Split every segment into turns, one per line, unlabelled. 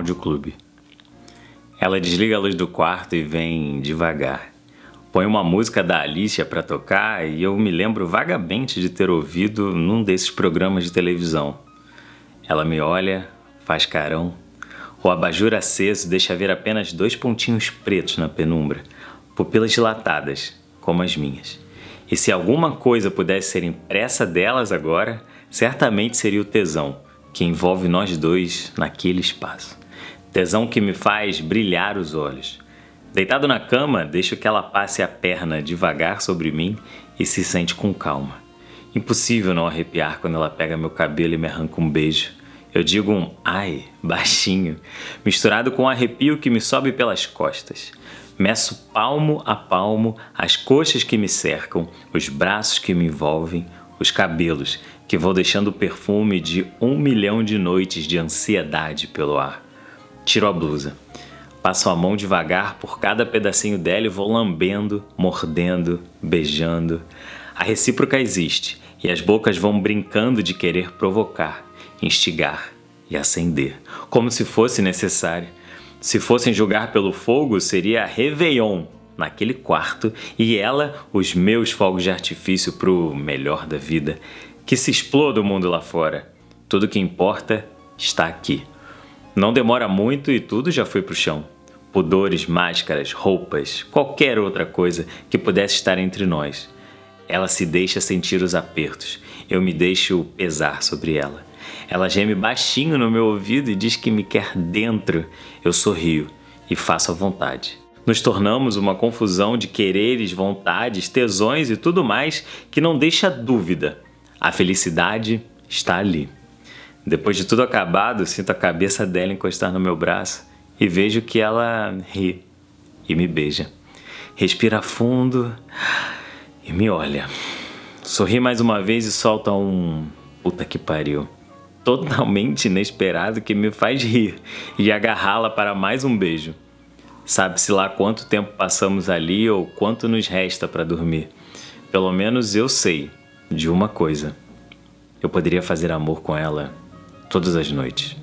Audioclube. Ela desliga a luz do quarto e vem devagar. Põe uma música da Alicia para tocar e eu me lembro vagamente de ter ouvido num desses programas de televisão. Ela me olha, faz carão. O abajur aceso deixa ver apenas dois pontinhos pretos na penumbra, pupilas dilatadas, como as minhas. E se alguma coisa pudesse ser impressa delas agora, certamente seria o tesão que envolve nós dois naquele espaço. Tesão que me faz brilhar os olhos. Deitado na cama, deixo que ela passe a perna devagar sobre mim e se sente com calma. Impossível não arrepiar quando ela pega meu cabelo e me arranca um beijo. Eu digo um ai, baixinho, misturado com um arrepio que me sobe pelas costas. Meço palmo a palmo as coxas que me cercam, os braços que me envolvem, os cabelos, que vou deixando o perfume de um milhão de noites de ansiedade pelo ar. Tiro a blusa. Passo a mão devagar por cada pedacinho dela e vou lambendo, mordendo, beijando. A recíproca existe e as bocas vão brincando de querer provocar, instigar e acender, como se fosse necessário. Se fossem julgar pelo fogo, seria Réveillon naquele quarto e ela os meus fogos de artifício pro melhor da vida. Que se exploda o mundo lá fora. Tudo que importa está aqui. Não demora muito e tudo já foi pro chão. Pudores, máscaras, roupas, qualquer outra coisa que pudesse estar entre nós. Ela se deixa sentir os apertos. Eu me deixo pesar sobre ela. Ela geme baixinho no meu ouvido e diz que me quer dentro. Eu sorrio e faço a vontade. Nos tornamos uma confusão de quereres, vontades, tesões e tudo mais que não deixa dúvida. A felicidade está ali. Depois de tudo acabado, sinto a cabeça dela encostar no meu braço e vejo que ela ri e me beija. Respira fundo e me olha. Sorri mais uma vez e solta um puta que pariu. Totalmente inesperado que me faz rir e agarrá-la para mais um beijo. Sabe-se lá quanto tempo passamos ali ou quanto nos resta para dormir. Pelo menos eu sei de uma coisa. Eu poderia fazer amor com ela todas as noites.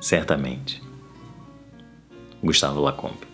Certamente. Gustavo Lacombe